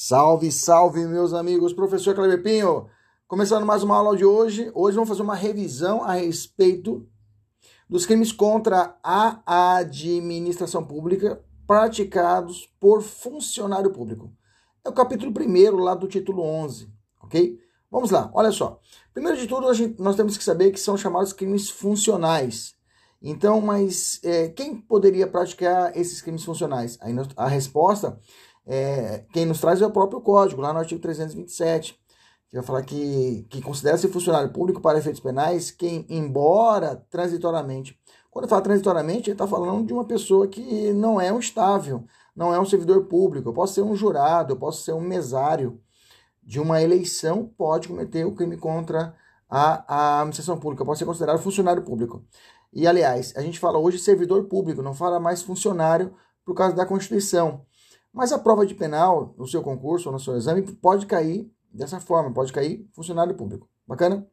Salve, salve, meus amigos, professor Kleber Pinho. Começando mais uma aula de hoje. Hoje vamos fazer uma revisão a respeito dos crimes contra a administração pública praticados por funcionário público. É o capítulo 1 lá do título 11, ok? Vamos lá, olha só. Primeiro de tudo, gente, nós temos que saber que são chamados crimes funcionais. Então, mas é, quem poderia praticar esses crimes funcionais? Aí a resposta, é, quem nos traz é o próprio código, lá no artigo 327 que vai falar que, que considera-se funcionário público para efeitos penais quem, embora transitoriamente, quando fala transitoriamente, ele está falando de uma pessoa que não é um estável, não é um servidor público. Eu posso ser um jurado, eu posso ser um mesário de uma eleição, pode cometer o crime contra a, a administração pública, pode ser considerado funcionário público. E, aliás, a gente fala hoje servidor público, não fala mais funcionário por causa da Constituição. Mas a prova de penal, no seu concurso ou no seu exame, pode cair dessa forma, pode cair funcionário público. Bacana?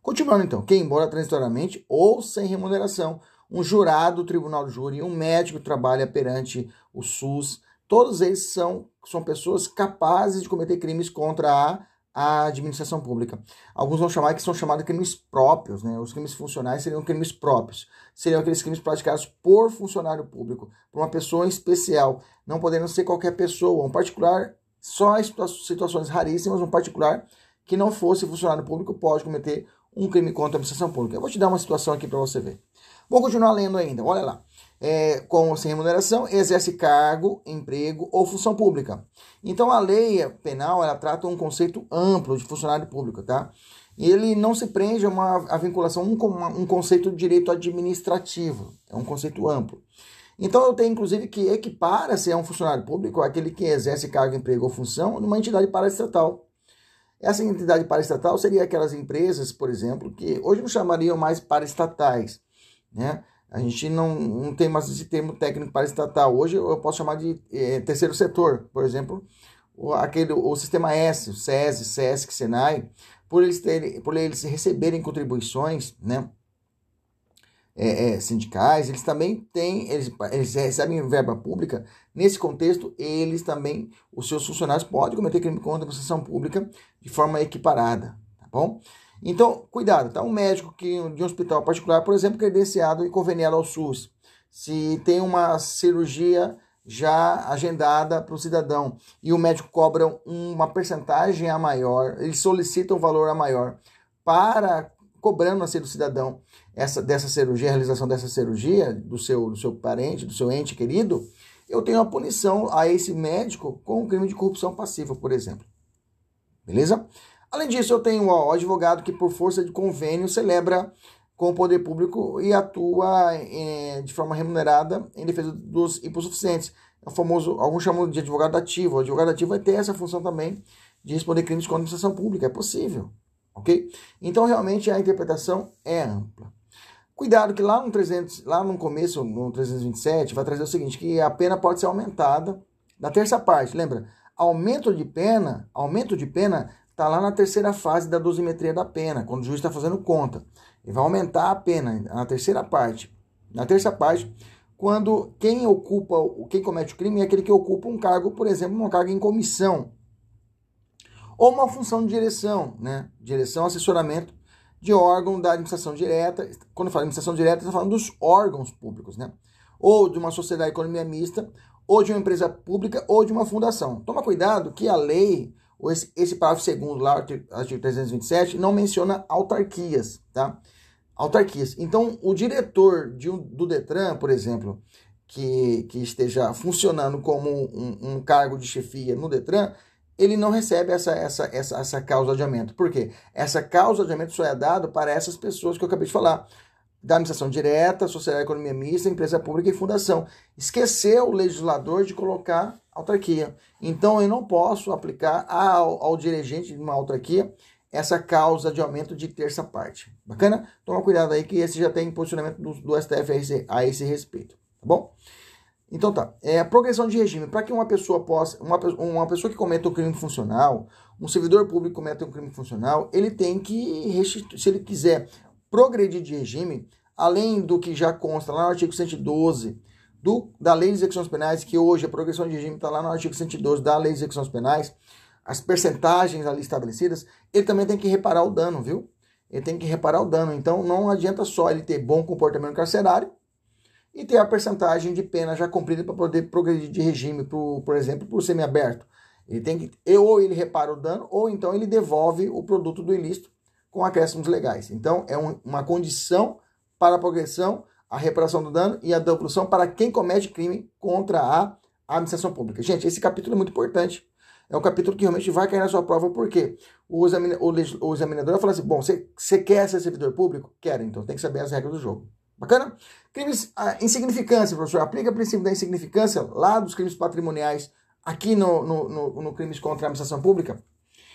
Continuando então, quem, embora transitoriamente ou sem remuneração, um jurado do tribunal de júri, um médico que trabalha perante o SUS, todos eles são, são pessoas capazes de cometer crimes contra a, a administração pública. Alguns vão chamar que são chamados crimes próprios, né? Os crimes funcionais seriam crimes próprios. Seriam aqueles crimes praticados por funcionário público, por uma pessoa especial, não podendo ser qualquer pessoa, um particular só em situações raríssimas, um particular que não fosse funcionário público pode cometer um crime contra a administração pública. Eu vou te dar uma situação aqui para você ver. Vou continuar lendo ainda, olha lá. É, com ou sem remuneração, exerce cargo, emprego ou função pública. Então a lei penal ela trata um conceito amplo de funcionário público, tá? Ele não se prende a uma a vinculação um, um conceito de direito administrativo, é um conceito amplo. Então eu tenho inclusive que equipara se é um funcionário público aquele que exerce cargo, emprego ou função numa entidade paraestatal. Essa entidade paraestatal seria aquelas empresas, por exemplo, que hoje não chamariam mais paraestatais, né? A gente não, não tem mais esse termo técnico paraestatal. Hoje eu posso chamar de é, terceiro setor, por exemplo, o, aquele, o sistema S, o SESI, SESC, SENAI, por eles, terem, por eles receberem contribuições, né? é, é, sindicais, eles também têm, eles, eles recebem verba pública. Nesse contexto, eles também, os seus funcionários podem cometer crime contra a administração pública de forma equiparada, tá bom? Então, cuidado, tá? Um médico que, de um hospital particular, por exemplo, credenciado e conveniado ao SUS, se tem uma cirurgia já agendada para o cidadão e o médico cobra uma percentagem a maior, ele solicita um valor a maior para cobrando assim do cidadão essa, dessa cirurgia, a realização dessa cirurgia do seu, do seu parente, do seu ente querido, eu tenho a punição a esse médico com um crime de corrupção passiva, por exemplo. Beleza? Além disso, eu tenho o advogado que, por força de convênio, celebra com o poder público e atua é, de forma remunerada em defesa dos hipossuficientes. É o famoso, alguns chamam de advogado ativo. O advogado ativo vai ter essa função também de responder crimes contra a administração pública. É possível, ok? Então, realmente, a interpretação é ampla. Cuidado que lá no 300, lá no começo, no 327, vai trazer o seguinte, que a pena pode ser aumentada na terça parte, lembra? Aumento de pena, aumento de pena está lá na terceira fase da dosimetria da pena, quando o juiz está fazendo conta. Ele vai aumentar a pena na terceira parte. Na terça parte, quando quem ocupa, quem comete o crime é aquele que ocupa um cargo, por exemplo, uma carga em comissão. Ou uma função de direção, né? Direção, assessoramento de órgão da administração direta. Quando eu falo administração direta, estou falando dos órgãos públicos, né? Ou de uma sociedade de economia mista, ou de uma empresa pública, ou de uma fundação. Toma cuidado que a lei, esse, esse parágrafo segundo lá, artigo 327, não menciona autarquias, tá? autarquias. Então, o diretor de do Detran, por exemplo, que, que esteja funcionando como um, um, cargo de chefia no Detran, ele não recebe essa, essa, essa, essa causa de aumento. Por quê? Essa causa de aumento só é dado para essas pessoas que eu acabei de falar. Da administração direta, sociedade economia mista, empresa pública e fundação. Esqueceu o legislador de colocar autarquia. Então eu não posso aplicar ao, ao dirigente de uma autarquia essa causa de aumento de terça parte. Bacana? Toma cuidado aí que esse já tem posicionamento do, do STF a esse, a esse respeito. Tá bom? Então tá. É a progressão de regime. Para que uma pessoa possa. Uma, uma pessoa que cometa um crime funcional, um servidor público cometa um crime funcional, ele tem que. Se ele quiser progredir de regime, além do que já consta lá no artigo 112 do, da Lei de Execuções Penais, que hoje a progressão de regime está lá no artigo 112 da Lei de Execuções Penais, as percentagens ali estabelecidas, ele também tem que reparar o dano, viu? Ele tem que reparar o dano. Então não adianta só ele ter bom comportamento carcerário e ter a percentagem de pena já cumprida para poder progredir de regime, por, por exemplo, por semiaberto. Ele tem que ou ele repara o dano ou então ele devolve o produto do ilícito com acréscimos legais. Então é um, uma condição para a progressão, a reparação do dano e a devolução para quem comete crime contra a administração pública. Gente, esse capítulo é muito importante é um capítulo que realmente vai cair na sua prova, porque o, examina, o, o examinador vai falar assim: bom, você quer ser servidor público? Quero, então tem que saber as regras do jogo. Bacana? Crimes, ah, insignificância, professor. Aplica o princípio da insignificância lá dos crimes patrimoniais aqui no, no, no, no crimes contra a administração pública.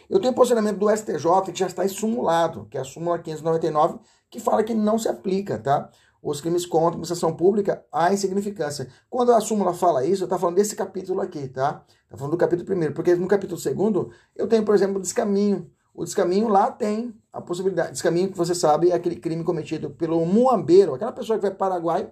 Eu tenho posicionamento do STJ que já está estimulado, que é a súmula 599, que fala que não se aplica, tá? Os crimes contra a administração pública, a insignificância. Quando a súmula fala isso, eu estou falando desse capítulo aqui, tá? Está falando do capítulo primeiro, porque no capítulo segundo eu tenho, por exemplo, o descaminho. O descaminho lá tem a possibilidade. Descaminho, que você sabe, é aquele crime cometido pelo muambeiro, aquela pessoa que vai para o Paraguai,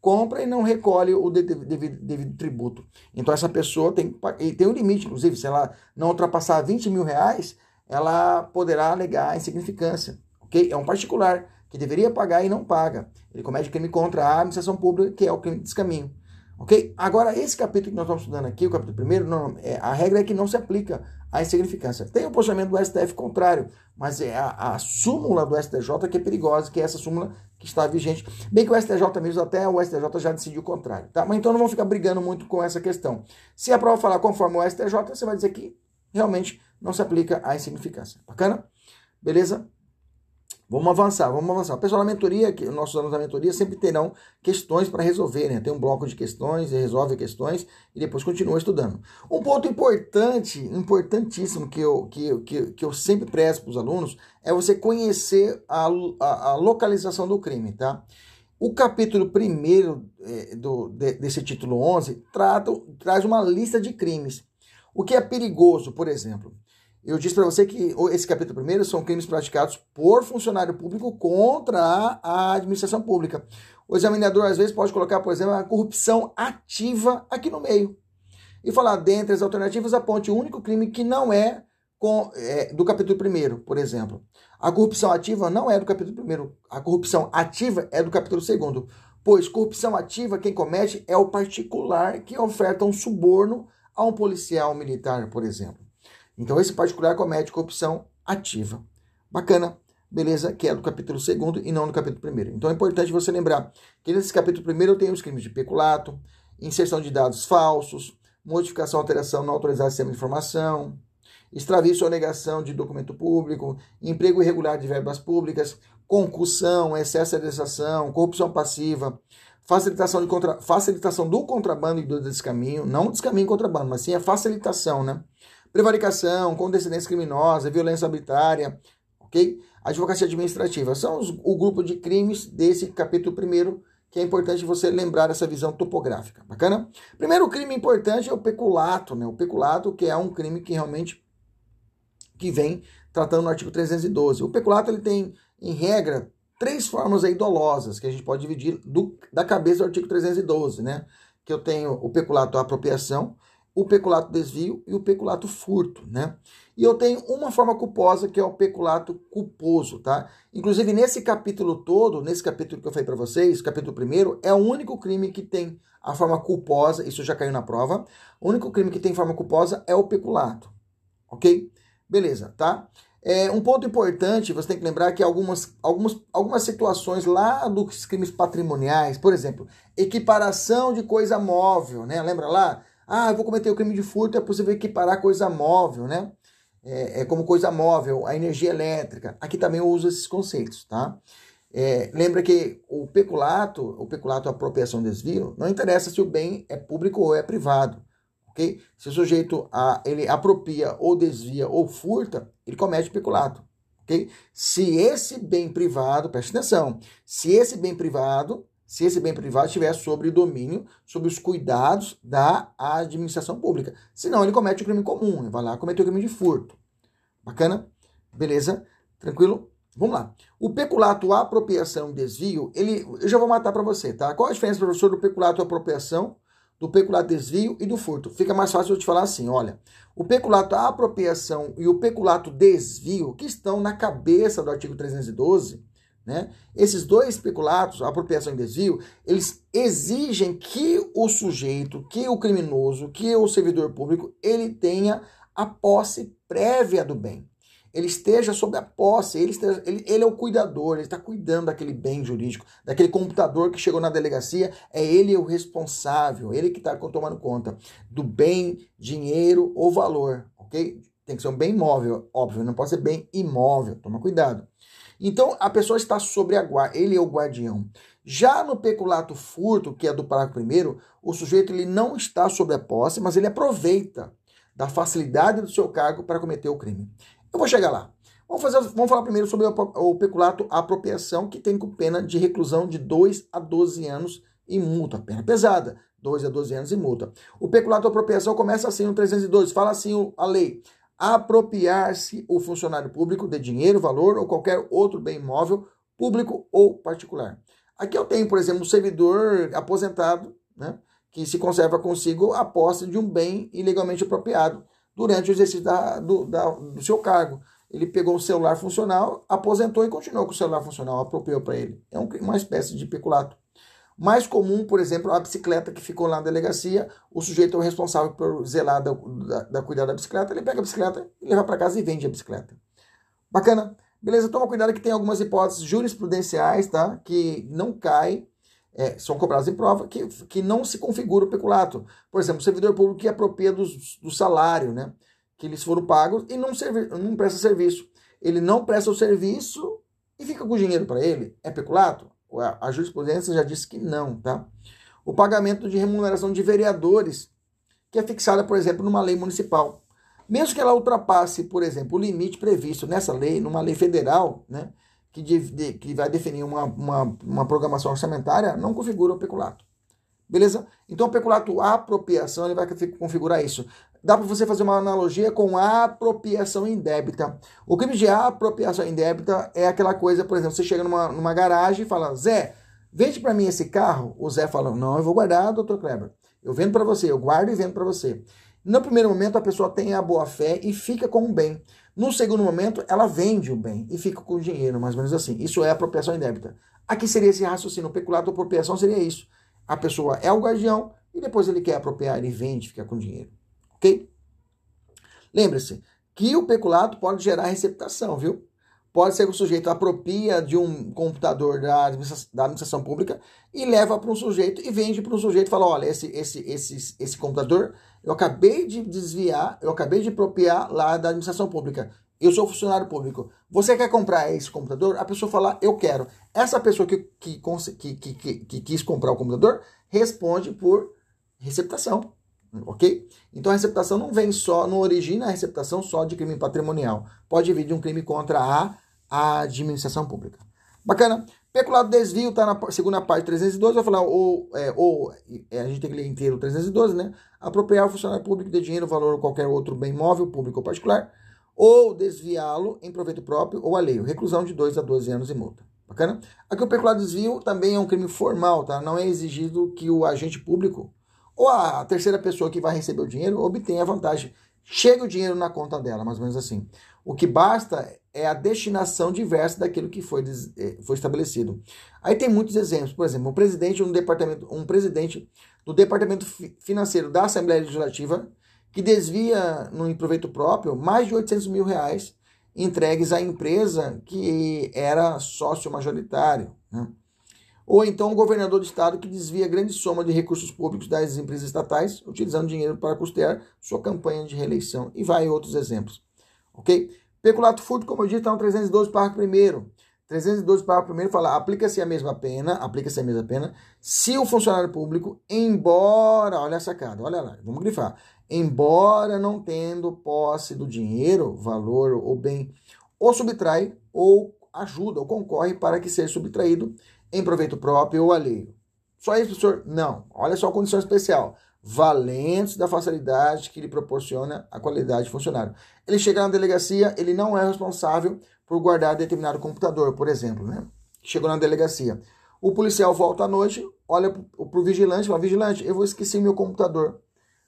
compra e não recolhe o devido, devido, devido tributo. Então essa pessoa tem, tem um limite, inclusive, se ela não ultrapassar 20 mil reais, ela poderá alegar a insignificância. ok? É um particular que deveria pagar e não paga. Ele comete crime contra a administração pública, que é o crime de descaminho. Ok? Agora, esse capítulo que nós estamos estudando aqui, o capítulo primeiro, não, é, a regra é que não se aplica à insignificância. Tem o posicionamento do STF contrário, mas é a, a, súmula do STJ que é perigosa, que é essa súmula que está vigente. Bem que o STJ mesmo, até o STJ já decidiu o contrário, tá? Mas então não vamos ficar brigando muito com essa questão. Se a prova falar conforme o STJ, você vai dizer que realmente não se aplica à insignificância. Bacana? Beleza? Vamos avançar, vamos avançar. O pessoal da mentoria, que, nossos alunos da mentoria sempre terão questões para resolver, né? Tem um bloco de questões, resolve questões e depois continua estudando. Um ponto importante, importantíssimo, que eu, que, que, que eu sempre prezo para os alunos, é você conhecer a, a, a, localização do crime, tá? O capítulo 1 é, do, de, desse título 11 trata, traz uma lista de crimes. O que é perigoso, por exemplo? Eu disse para você que esse capítulo primeiro são crimes praticados por funcionário público contra a, administração pública. O examinador, às vezes, pode colocar, por exemplo, a corrupção ativa aqui no meio. E falar, dentre as alternativas, aponte o único crime que não é, com, é do capítulo primeiro, por exemplo. A corrupção ativa não é do capítulo primeiro. A corrupção ativa é do capítulo segundo. Pois corrupção ativa, quem comete é o particular que oferta um suborno a um policial militar, por exemplo. Então, esse particular comete corrupção ativa. Bacana, beleza? Que é do capítulo 2 e não do capítulo 1. Então, é importante você lembrar que nesse capítulo 1 eu tenho os crimes de peculato, inserção de dados falsos, modificação, alteração não autorizada de sistema de informação, extravio ou negação de documento público, emprego irregular de verbas públicas, concussão, excesso de legislação, corrupção passiva, facilitação, de contra... facilitação do contrabando e do descaminho, não descaminho e contrabando, mas sim a facilitação, né? Prevaricação, condescendência criminosa, violência arbitrária, ok? Advocacia administrativa. São os, o grupo de crimes desse capítulo primeiro que é importante você lembrar essa visão topográfica. Bacana? Primeiro crime importante é o peculato, né? O peculato que é um crime que realmente que vem tratando no artigo 312. O peculato ele tem, em regra, três formas aí dolosas que a gente pode dividir do, da cabeça do artigo 312, né? Que eu tenho o peculato à apropriação, o peculato desvio e o peculato furto, né? E eu tenho uma forma culposa que é o peculato culposo, tá? Inclusive nesse capítulo todo, nesse capítulo que eu falei para vocês, capítulo primeiro, é o único crime que tem a forma culposa, isso já caiu na prova. O único crime que tem forma culposa é o peculato, ok? Beleza, tá? É, um ponto importante, você tem que lembrar que algumas, algumas, algumas situações lá dos crimes patrimoniais, por exemplo, equiparação de coisa móvel, né? Lembra lá? Ah, eu vou cometer o crime de furto, é possível equiparar coisa móvel, né? É, é como coisa móvel, a energia elétrica. Aqui também eu uso esses conceitos, tá? É, lembra que o peculato, o peculato apropriação desvio, não interessa se o bem é público ou é privado, ok? Se o sujeito a, ele apropria ou desvia ou furta, ele comete peculato, ok? Se esse bem privado, preste atenção, se esse bem privado, se esse bem privado estiver sobre o domínio, sobre os cuidados da administração pública, senão ele comete o crime comum, ele vai lá cometer o crime de furto. Bacana? Beleza? Tranquilo? Vamos lá. O peculato apropriação e desvio, ele, eu já vou matar para você, tá? Qual a diferença, professor, do peculato apropriação, do peculato desvio e do furto? Fica mais fácil eu te falar assim, olha. O peculato apropriação e o peculato desvio, que estão na cabeça do artigo 312, né? Esses dois peculatos, apropriação e desvio, eles exigem que o sujeito, que o criminoso, que o servidor público, ele tenha a posse prévia do bem ele esteja sob a posse, ele, esteja, ele, ele é o cuidador, ele está cuidando daquele bem jurídico, daquele computador que chegou na delegacia, é ele o responsável, ele que está tomando conta do bem, dinheiro ou valor, ok? Tem que ser um bem móvel, óbvio, não pode ser bem imóvel, toma cuidado. Então, a pessoa está sobre a guarda, ele é o guardião. Já no peculato furto, que é do parágrafo primeiro, o sujeito ele não está sob a posse, mas ele aproveita da facilidade do seu cargo para cometer o crime. Eu vou chegar lá. Vamos, fazer, vamos falar primeiro sobre o peculato apropriação, que tem com pena de reclusão de 2 a 12 anos e multa. Pena pesada, 2 a 12 anos e multa. O peculato apropriação começa assim no 312, fala assim a lei. Apropriar-se o funcionário público de dinheiro, valor ou qualquer outro bem imóvel, público ou particular. Aqui eu tenho, por exemplo, um servidor aposentado, né, que se conserva consigo a posse de um bem ilegalmente apropriado durante o exercício da, do, da, do seu cargo. Ele pegou o celular funcional, aposentou e continuou com o celular funcional, apropriou para ele. É um, uma espécie de peculato. Mais comum, por exemplo, a bicicleta que ficou lá na delegacia, o sujeito é o responsável por zelar da, da, da cuidar da bicicleta, ele pega a bicicleta leva para casa e vende a bicicleta. Bacana? Beleza? Toma cuidado que tem algumas hipóteses jurisprudenciais, tá? Que não cai é, são cobrados em prova que, que não se configura o peculato. Por exemplo, o servidor público que apropria do, do salário, né? Que eles foram pagos e não, servi, não presta serviço. Ele não presta o serviço e fica com o dinheiro para ele. É peculato? A, a jurisprudência já disse que não, tá? O pagamento de remuneração de vereadores, que é fixada, por exemplo, numa lei municipal. Mesmo que ela ultrapasse, por exemplo, o limite previsto nessa lei, numa lei federal, né? que, de, de, que vai definir uma, uma, uma programação orçamentária não configura o peculato. Beleza? Então, o peculato apropriação ele vai configurar isso. Dá para você fazer uma analogia com a apropriação indébita. O crime de apropriação indébita é aquela coisa, por exemplo, você chega numa, numa garagem e fala, Zé, vende para mim esse carro. O Zé fala, não, eu vou guardar, doutor Kleber. Eu vendo para você, eu guardo e vendo para você. No primeiro momento, a pessoa tem a boa fé e fica com o bem. No segundo momento, ela vende o bem e fica com o dinheiro, mais ou menos assim. Isso é apropriação indébita. Aqui seria esse raciocínio. O peculato apropriação seria isso. A pessoa é o guardião e depois ele quer apropriar, ele vende, fica com dinheiro. Ok? Lembre-se que o peculato pode gerar receptação, viu? Pode ser que o sujeito apropria de um computador da administração, da administração pública e leva para um sujeito e vende para um sujeito e fala: olha, esse, esse, esse, esse computador eu acabei de desviar, eu acabei de apropriar lá da administração pública. Eu sou funcionário público. Você quer comprar esse computador? A pessoa fala, eu quero. Essa pessoa que, que, que, que, que quis comprar o computador responde por receptação. Ok? Então a receptação não vem só, não origina a receptação só de crime patrimonial. Pode vir de um crime contra a, a administração pública. Bacana? Peculado desvio está na segunda parte 312, vai falar ou, é, ou é, a gente tem que ler inteiro 312, né? Apropriar o funcionário público de dinheiro, valor ou qualquer outro bem móvel, público ou particular, ou desviá-lo em proveito próprio ou alheio. Reclusão de 2 a 12 anos e multa. Bacana? Aqui o peculado desvio também é um crime formal, tá? Não é exigido que o agente público ou a terceira pessoa que vai receber o dinheiro obtenha a vantagem. Chega o dinheiro na conta dela, mais ou menos assim. O que basta é a destinação diversa daquilo que foi, eh, foi estabelecido. Aí tem muitos exemplos. Por exemplo, um presidente, um departamento, um presidente do departamento financeiro da Assembleia Legislativa que desvia no proveito próprio mais de 800 mil reais entregues à empresa que era sócio majoritário. Né? Ou então um governador do estado que desvia grande soma de recursos públicos das empresas estatais, utilizando dinheiro para custear sua campanha de reeleição. E vai outros exemplos. Ok? Peculato furto, como eu disse, está no 312, parágrafo 1 312, parágrafo 1 fala: aplica-se a mesma pena, aplica-se a mesma pena, se o funcionário público, embora, olha a sacada, olha lá, vamos grifar, embora não tendo posse do dinheiro, valor ou bem, ou subtrai, ou ajuda, ou concorre para que seja subtraído em proveito próprio ou alheio. Só isso, professor? Não. Olha só a condição especial. Valentes da facilidade que lhe proporciona a qualidade de funcionário. Ele chega na delegacia, ele não é responsável por guardar determinado computador, por exemplo, né? Chegou na delegacia. O policial volta à noite, olha para o vigilante fala, vigilante, eu vou esquecer meu computador.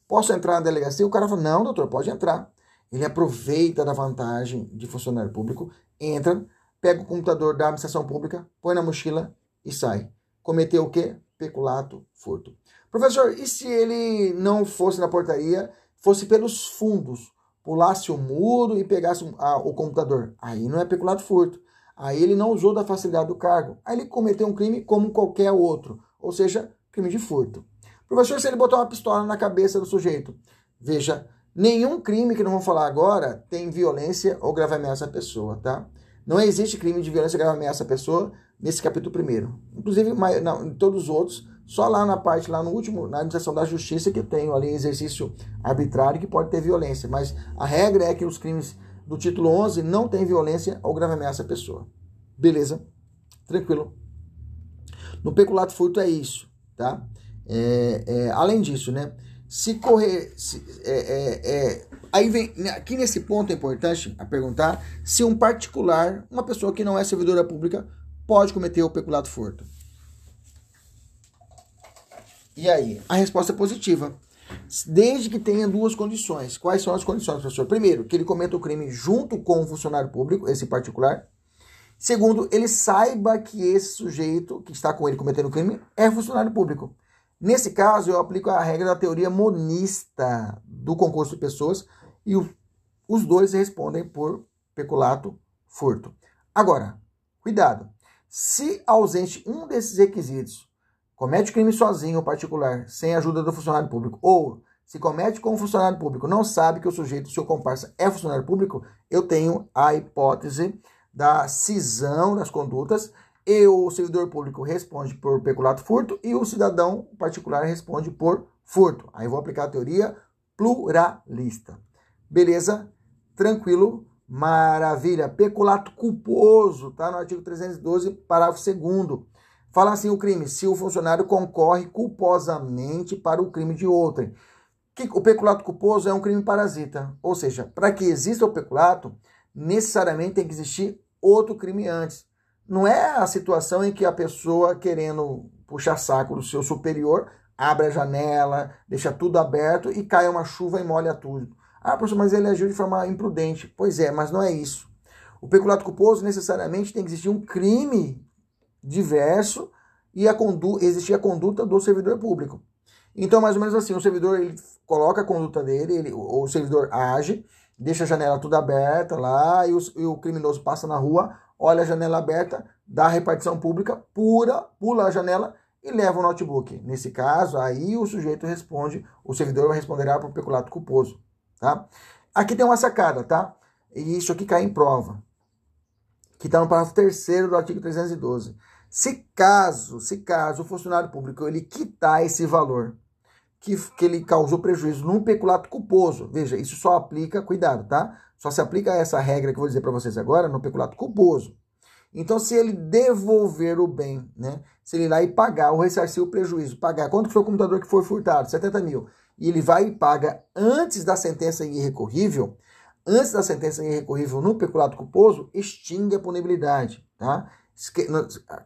Posso entrar na delegacia? O cara fala, não, doutor, pode entrar. Ele aproveita da vantagem de funcionário público, entra, pega o computador da administração pública, põe na mochila e sai. Cometeu o quê? Peculato, furto. Professor, e se ele não fosse na portaria, fosse pelos fundos, pulasse o muro e pegasse o computador? Aí não é peculato, furto. Aí ele não usou da facilidade do cargo. Aí ele cometeu um crime como qualquer outro, ou seja, crime de furto. Professor, se ele botou uma pistola na cabeça do sujeito, veja, nenhum crime que não vou falar agora tem violência ou grave ameaça à pessoa, tá? Não existe crime de violência grave ameaça à pessoa nesse capítulo primeiro. Inclusive, não, em todos os outros, só lá na parte, lá no último, na administração da justiça, que tem ali exercício arbitrário que pode ter violência. Mas a regra é que os crimes do título 11 não tem violência ou grave ameaça à pessoa. Beleza? Tranquilo. No peculato furto é isso, tá? É, é, além disso, né? Se correr. Se, é, é, é, aí vem. Aqui nesse ponto é importante a perguntar se um particular, uma pessoa que não é servidora pública, pode cometer o peculato furto. E aí? A resposta é positiva. Desde que tenha duas condições. Quais são as condições, professor? Primeiro, que ele cometa o crime junto com o funcionário público, esse particular. Segundo, ele saiba que esse sujeito que está com ele cometendo o crime é funcionário público. Nesse caso, eu aplico a regra da teoria monista do concurso de pessoas e o, os dois respondem por peculato, furto. Agora, cuidado. Se ausente um desses requisitos, comete crime sozinho ou particular, sem ajuda do funcionário público, ou se comete com o funcionário público, não sabe que o sujeito, seu comparsa, é funcionário público, eu tenho a hipótese da cisão das condutas e o servidor público responde por peculato furto e o cidadão particular responde por furto. Aí vou aplicar a teoria pluralista. Beleza? Tranquilo? Maravilha. Peculato culposo, tá no artigo 312, parágrafo 2 Fala assim o crime, se o funcionário concorre culposamente para o crime de outrem. O peculato culposo é um crime parasita, ou seja, para que exista o peculato, necessariamente tem que existir outro crime antes. Não é a situação em que a pessoa querendo puxar saco do seu superior abre a janela, deixa tudo aberto e cai uma chuva e molha tudo. Ah, professor, mas ele agiu de forma imprudente. Pois é, mas não é isso. O peculato culposo necessariamente tem que existir um crime diverso e a existir a conduta do servidor público. Então, mais ou menos assim, o servidor ele coloca a conduta dele, ele, o servidor age, deixa a janela tudo aberta lá e o, e o criminoso passa na rua, olha a janela aberta, dá a repartição pública, pura, pula a janela e leva o notebook. Nesse caso, aí o sujeito responde, o servidor responderá por peculato culposo, tá? Aqui tem uma sacada, tá? E isso aqui cai em prova, que está no parágrafo 3 do artigo 312. Se caso, se caso o funcionário público ele quitar esse valor que, que ele causou prejuízo num peculato culposo, veja, isso só aplica, cuidado, tá? Só se aplica essa regra que eu vou dizer para vocês agora no peculato culposo. Então, se ele devolver o bem, né? Se ele ir lá e pagar, ou ressarcir o prejuízo, pagar, quanto foi o computador que foi furtado? 70 mil. E ele vai e paga antes da sentença irrecorrível, antes da sentença irrecorrível no peculato culposo, extingue a punibilidade, tá?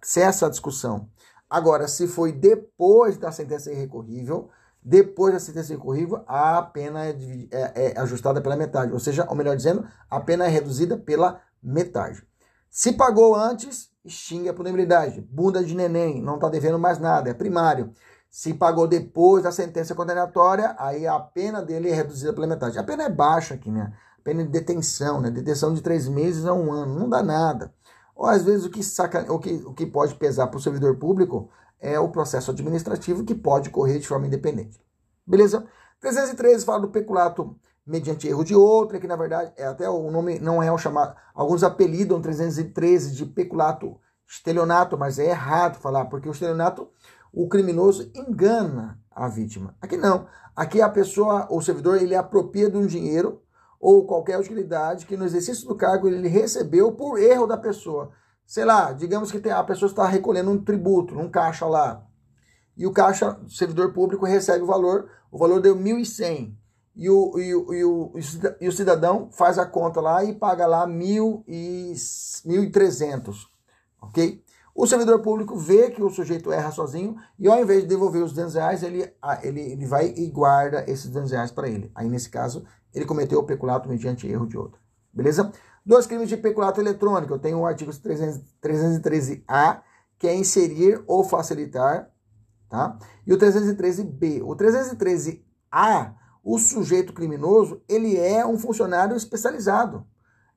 Cessa a discussão. Agora, se foi depois da sentença irrecorrível, depois da sentença incorrível, a pena é, é, é, ajustada pela metade. Ou seja, ou melhor dizendo, a pena é reduzida pela metade. Se pagou antes, extingue a punibilidade. Bunda de neném, não está devendo mais nada, é primário. Se pagou depois da sentença condenatória, aí a pena dele é reduzida pela metade. A pena é baixa aqui, né? pena de detenção, né? Detenção de três meses a um ano, não dá nada. Ou às vezes o que, saca, o que, o que pode pesar para o servidor público é o processo administrativo que pode correr de forma independente. Beleza? 313 fala do peculato mediante erro de outra, que na verdade é até o nome não é o chamado. Alguns apelidam 313 de peculato estelionato, mas é errado falar, porque o estelionato, o criminoso engana a vítima. Aqui não. Aqui a pessoa, o servidor, ele apropria de um dinheiro ou qualquer utilidade que no exercício do cargo ele recebeu por erro da pessoa. Sei lá, digamos que a pessoa está recolhendo um tributo num caixa lá. E o caixa, o servidor público, recebe o valor, o valor deu 1.100 e o, e, e, o, e o cidadão faz a conta lá e paga lá mil e, 1.300, ok? O servidor público vê que o sujeito erra sozinho e ao invés de devolver os 200 reais, ele, ele, ele vai e guarda esses 200 reais para ele. Aí, nesse caso, ele cometeu o peculato mediante erro de outro. Beleza? Dois crimes de peculato eletrônico. Eu tenho o artigo 313A, que é inserir ou facilitar, tá? E o 313B. O 313A o sujeito criminoso, ele é um funcionário especializado.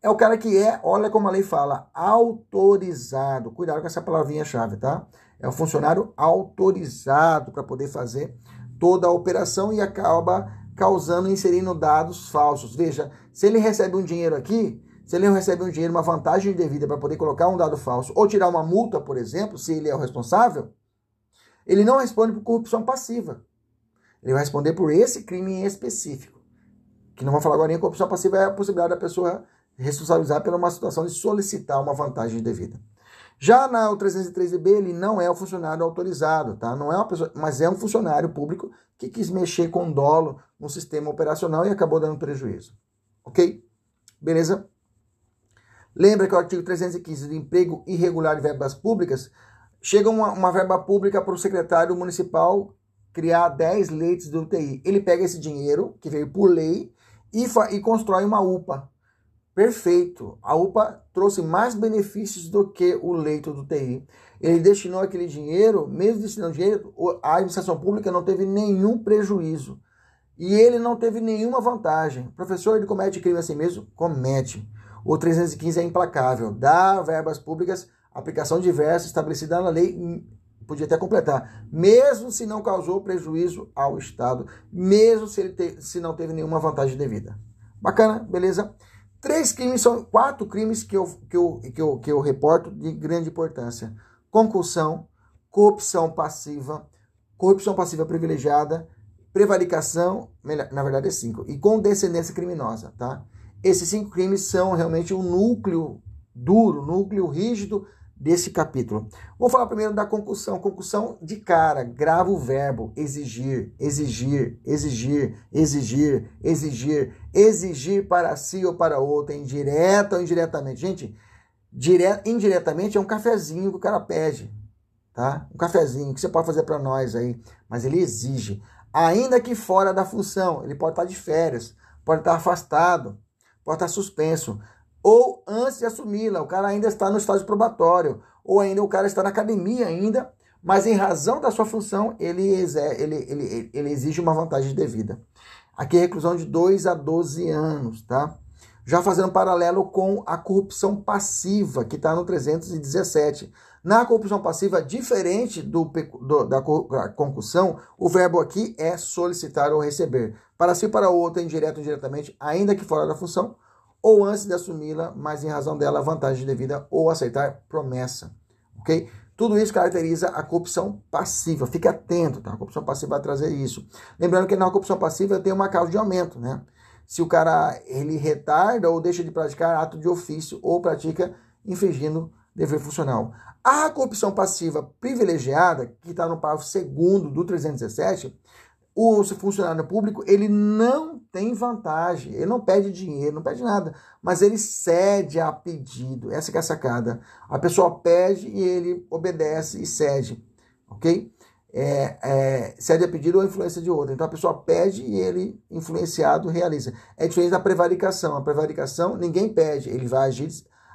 É o cara que é, olha como a lei fala, autorizado. Cuidado com essa palavrinha-chave, tá? É o funcionário autorizado para poder fazer toda a operação e acaba causando, inserindo dados falsos. Veja, se ele recebe um dinheiro aqui, se ele recebe um dinheiro, uma vantagem devida para poder colocar um dado falso ou tirar uma multa, por exemplo, se ele é o responsável, ele não responde por corrupção passiva. Ele vai responder por esse crime em específico. Que não vou falar agora em corrupção passiva é a possibilidade da pessoa responsabilizar pela uma situação de solicitar uma vantagem devida. Já na 303b, ele não é o funcionário autorizado, tá? Não é uma pessoa, mas é um funcionário público que quis mexer com dolo no sistema operacional e acabou dando prejuízo. Ok? Beleza? Lembra que o artigo 315 do emprego irregular de verbas públicas chega uma, uma verba pública para o secretário municipal criar 10 leitos de UTI. Ele pega esse dinheiro, que veio por lei, e, e constrói uma UPA. Perfeito. A UPA trouxe mais benefícios do que o leito do UTI. Ele destinou aquele dinheiro, mesmo destinando dinheiro, a administração pública não teve nenhum prejuízo. E ele não teve nenhuma vantagem. Professor, ele comete crime assim mesmo? Comete. O 315 é implacável. Dá verbas públicas, aplicação diversa estabelecida na lei podia até completar, mesmo se não causou prejuízo ao Estado, mesmo se ele te, se não teve nenhuma vantagem devida. Bacana, beleza? Três crimes são quatro crimes que eu, que eu, que eu, que eu reporto de grande importância: concussão, corrupção passiva, corrupção passiva privilegiada, prevaricação, na verdade é cinco, e condescendência criminosa, tá? Esses cinco crimes são realmente o núcleo duro, núcleo rígido desse capítulo. Vou falar primeiro da concussão. Concussão de cara, grava o verbo exigir, exigir, exigir, exigir, exigir, exigir para si ou para outro, indireta ou indiretamente. Gente, dire... indiretamente é um cafezinho que o cara pede, tá? Um cafezinho que você pode fazer para nós aí, mas ele exige. Ainda que fora da função, ele pode estar de férias, pode estar afastado, pode estar suspenso, ou antes de assumi-la, o cara ainda está no estágio probatório, ou ainda o cara está na academia ainda, mas em razão da sua função, ele, ele, ele, ele exige uma vantagem devida. Aqui é reclusão de 2 a 12 anos, tá? Já fazendo um paralelo com a corrupção passiva, que está no 317. Na corrupção passiva, diferente do, do, da concussão, o verbo aqui é solicitar ou receber. Para si para outro, indireto ou indiretamente, ainda que fora da função, ou antes de assumi-la, mas em razão dela vantagem devida ou aceitar promessa, ok? Tudo isso caracteriza a corrupção passiva. Fique atento, tá? A corrupção passiva vai trazer isso. Lembrando que na corrupção passiva tem uma causa de aumento, né? Se o cara ele retarda ou deixa de praticar ato de ofício ou pratica infringindo dever funcional. A corrupção passiva privilegiada, que está no parágrafo 2 do 317, o funcionário público ele não tem vantagem, ele não pede dinheiro, não pede nada, mas ele cede a pedido. Essa é a sacada. A pessoa pede e ele obedece e cede, ok? É, é, cede a pedido ou influência de outro. Então a pessoa pede e ele, influenciado, realiza. É diferente da prevaricação. A prevaricação ninguém pede, ele vai agir,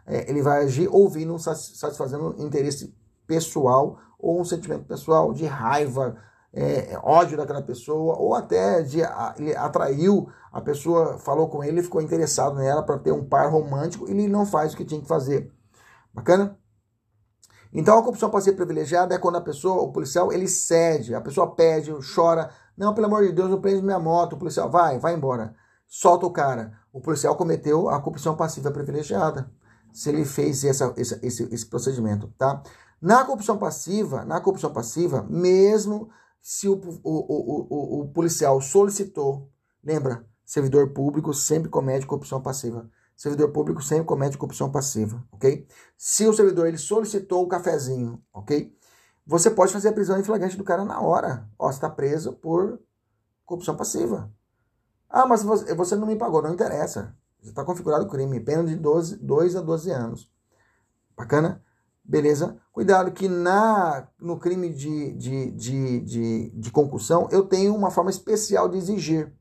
é, ele vai agir ouvindo, satisfazendo um interesse pessoal ou um sentimento pessoal de raiva, é, ódio daquela pessoa, ou até de, a, ele atraiu, a pessoa falou com ele, ficou interessado nela para ter um par romântico, e ele não faz o que tinha que fazer. Bacana? Então a corrupção passiva privilegiada é quando a pessoa, o policial, ele cede, a pessoa pede, chora, não, pelo amor de Deus, eu prendo minha moto, o policial, vai, vai embora, solta o cara. O policial cometeu a corrupção passiva privilegiada, se ele fez essa, esse, esse, esse procedimento, tá? Na corrupção passiva, na corrupção passiva, mesmo se o, o, o, o, policial solicitou, lembra, servidor público sempre comete corrupção passiva. Servidor público sempre comete corrupção passiva, ok? Se o servidor ele solicitou o cafezinho, ok? Você pode fazer a prisão em flagrante do cara na hora. Ó, você está preso por corrupção passiva. Ah, mas você, você não me pagou, não interessa. Já está configurado o crime, pena de 12, 2 a 12 anos. Bacana? Beleza? Cuidado que na, no crime de, de, de, de, de concussão eu tenho uma forma especial de exigir,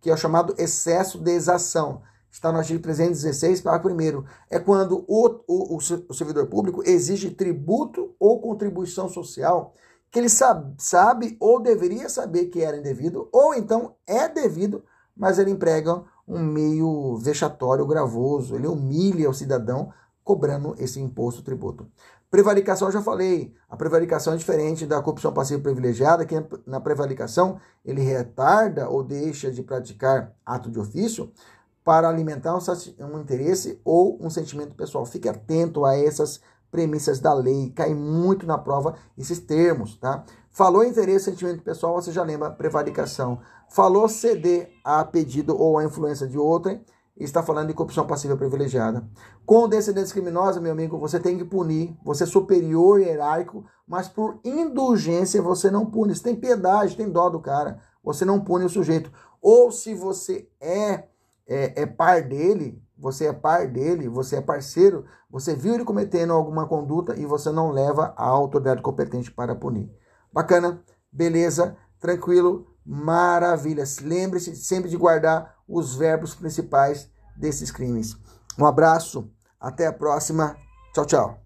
que é o chamado excesso de exação. Está no artigo 316, parágrafo 1 É quando o, o, o servidor público exige tributo ou contribuição social que ele sabe, sabe ou deveria saber que era indevido, ou então é devido, mas ele emprega um meio vexatório, gravoso, ele humilha o cidadão cobrando esse imposto tributo. Prevaricação, já falei, a prevaricação é diferente da corrupção passiva privilegiada, que na prevaricação ele retarda ou deixa de praticar ato de ofício para alimentar um, interesse ou um sentimento pessoal. Fique atento a essas premissas da lei, cai muito na prova esses termos, tá? Falou interesse, sentimento pessoal, você já lembra prevaricação. Falou ceder a pedido ou a influência de outrem, está falando de corrupção passiva privilegiada. Com descendentes criminosa, meu amigo, você tem que punir. Você é superior hierárquico, mas por indulgência você não pune. Você tem piedade, tem dó do cara. Você não pune o sujeito. Ou se você é, é, é par dele, você é par dele, você é parceiro, você viu ele cometendo alguma conduta e você não leva a autoridade competente para punir. Bacana? Beleza? Tranquilo? Maravilha. Lembre-se sempre de guardar os verbos principais desses crimes. Um abraço, até a próxima. Tchau, tchau.